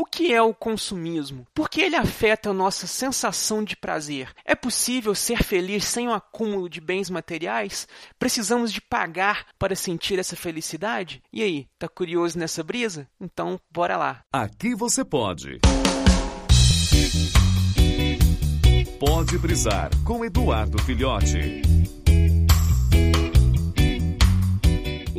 O que é o consumismo? Por que ele afeta a nossa sensação de prazer? É possível ser feliz sem o acúmulo de bens materiais? Precisamos de pagar para sentir essa felicidade? E aí, tá curioso nessa brisa? Então, bora lá. Aqui você pode. Pode brisar com Eduardo Filhote.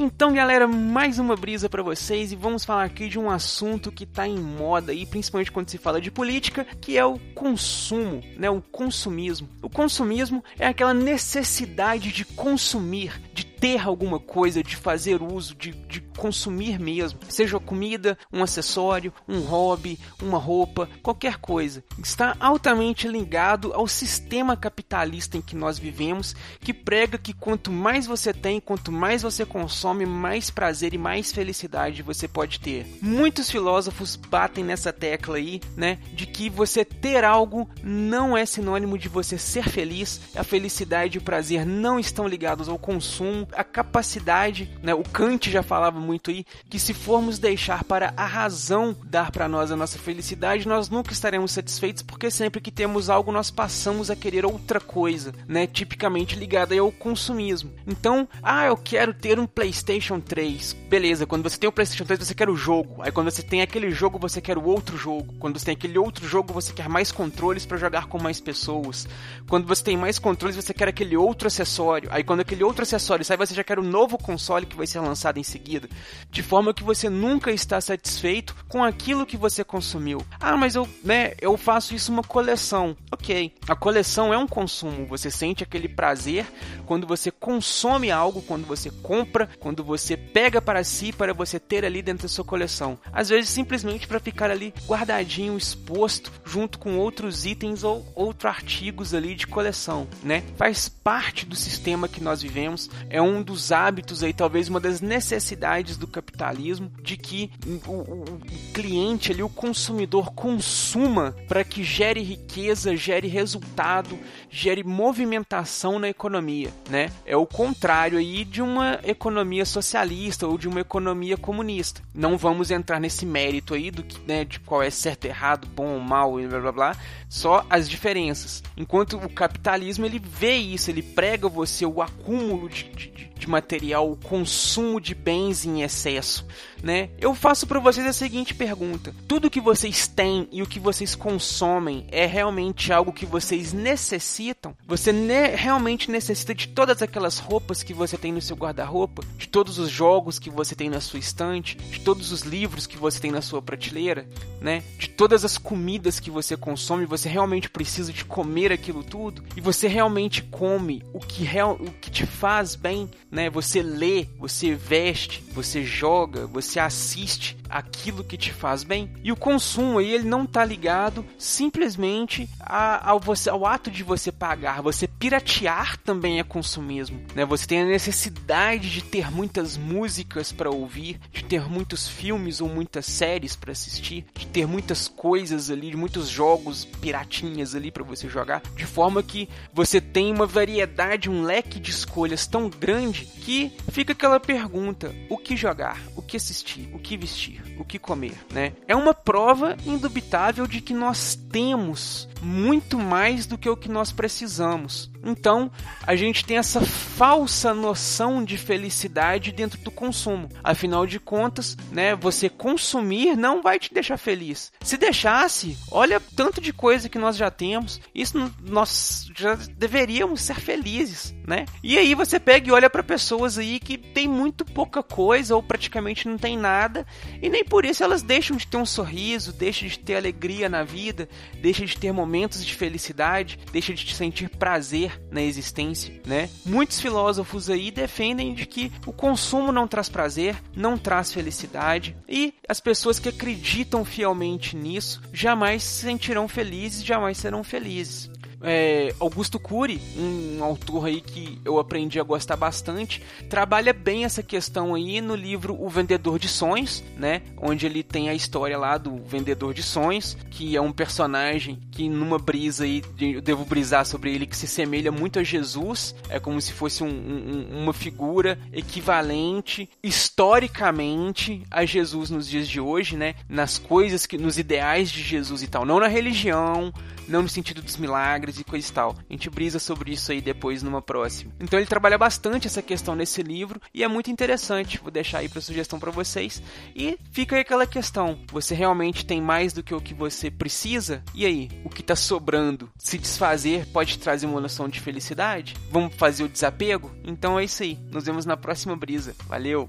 Então, galera, mais uma brisa para vocês e vamos falar aqui de um assunto que tá em moda aí, principalmente quando se fala de política, que é o consumo, né? O consumismo. O consumismo é aquela necessidade de consumir, de ter alguma coisa, de fazer uso, de, de consumir mesmo, seja comida, um acessório, um hobby, uma roupa, qualquer coisa. Está altamente ligado ao sistema capitalista em que nós vivemos, que prega que quanto mais você tem, quanto mais você consome, mais prazer e mais felicidade você pode ter. Muitos filósofos batem nessa tecla aí, né, de que você ter algo não é sinônimo de você ser feliz. A felicidade e o prazer não estão ligados ao consumo, a capacidade, né, o Kant já falava muito aí, que se formos deixar para a razão dar para nós a nossa felicidade, nós nunca estaremos satisfeitos, porque sempre que temos algo nós passamos a querer outra coisa, né? Tipicamente ligada ao consumismo. Então, ah, eu quero ter um PlayStation 3. Beleza, quando você tem o PlayStation 3, você quer o jogo. Aí quando você tem aquele jogo, você quer o outro jogo. Quando você tem aquele outro jogo, você quer mais controles para jogar com mais pessoas. Quando você tem mais controles, você quer aquele outro acessório. Aí quando aquele outro acessório sai, você já quer o novo console que vai ser lançado em seguida de forma que você nunca está satisfeito com aquilo que você consumiu. Ah, mas eu, né, eu faço isso uma coleção. OK. A coleção é um consumo. Você sente aquele prazer quando você consome algo, quando você compra, quando você pega para si para você ter ali dentro da sua coleção. Às vezes simplesmente para ficar ali guardadinho, exposto junto com outros itens ou outros artigos ali de coleção, né? Faz parte do sistema que nós vivemos, é um dos hábitos aí, talvez uma das necessidades do capitalismo de que o, o, o cliente ali, o consumidor consuma para que gere riqueza, gere resultado, gere movimentação na economia, né? É o contrário aí de uma economia socialista ou de uma economia comunista. Não vamos entrar nesse mérito aí do que, né, de qual é certo, errado, bom ou mal e blá blá blá, só as diferenças. Enquanto o capitalismo ele vê isso, ele prega você o acúmulo de, de, de material, o consumo de bens em excesso, né? Eu faço para vocês a seguinte pergunta: tudo que vocês têm e o que vocês consomem é realmente algo que vocês necessitam? Você ne realmente necessita de todas aquelas roupas que você tem no seu guarda-roupa, de todos os jogos que você tem na sua estante, de todos os livros que você tem na sua prateleira, né? De todas as comidas que você consome, você realmente precisa de comer aquilo tudo e você realmente come o que real, o que te faz bem, né? Você lê, você veste, você joga, você assiste aquilo que te faz bem. E o consumo aí ele não está ligado simplesmente a, ao, você, ao ato de você pagar. Você piratear também é consumismo, né? Você tem a necessidade de ter muitas músicas para ouvir, de ter muitos filmes ou muitas séries para assistir, de ter muitas coisas ali, de muitos jogos piratinhas ali para você jogar, de forma que você tem uma variedade, um leque de escolhas tão grande que fica aquela pergunta: o que jogar, o que assistir, o que vestir, o que comer, né? É uma prova indubitável de que nós temos muito mais do que o que nós precisamos. Então, a gente tem essa falsa noção de felicidade dentro do consumo. Afinal de contas, né, você consumir não vai te deixar feliz. Se deixasse, olha tanto de coisa que nós já temos, isso nós já deveríamos ser felizes, né? E aí você pega e olha para pessoas aí que tem muito pouca coisa ou praticamente não tem nada, e nem por isso elas deixam de ter um sorriso, deixam de ter alegria na vida, deixam de ter momentos de felicidade, deixam de sentir prazer na existência, né? Muitos filósofos aí defendem de que o consumo não traz prazer, não traz felicidade e as pessoas que acreditam fielmente nisso jamais se sentirão felizes, jamais serão felizes. É, Augusto Cury, um autor aí que eu aprendi a gostar bastante, trabalha bem essa questão aí no livro O Vendedor de Sonhos, né? Onde ele tem a história lá do vendedor de sonhos, que é um personagem que numa brisa aí, eu devo brisar sobre ele, que se semelha muito a Jesus, é como se fosse um, um, uma figura equivalente historicamente a Jesus nos dias de hoje, né? Nas coisas que, nos ideais de Jesus e tal, não na religião, não no sentido dos milagres e coisa e tal. A gente brisa sobre isso aí depois numa próxima. Então ele trabalha bastante essa questão nesse livro e é muito interessante. Vou deixar aí para sugestão para vocês. E fica aí aquela questão: você realmente tem mais do que o que você precisa? E aí, o que tá sobrando? Se desfazer pode trazer uma noção de felicidade? Vamos fazer o desapego? Então é isso aí. Nos vemos na próxima brisa. Valeu!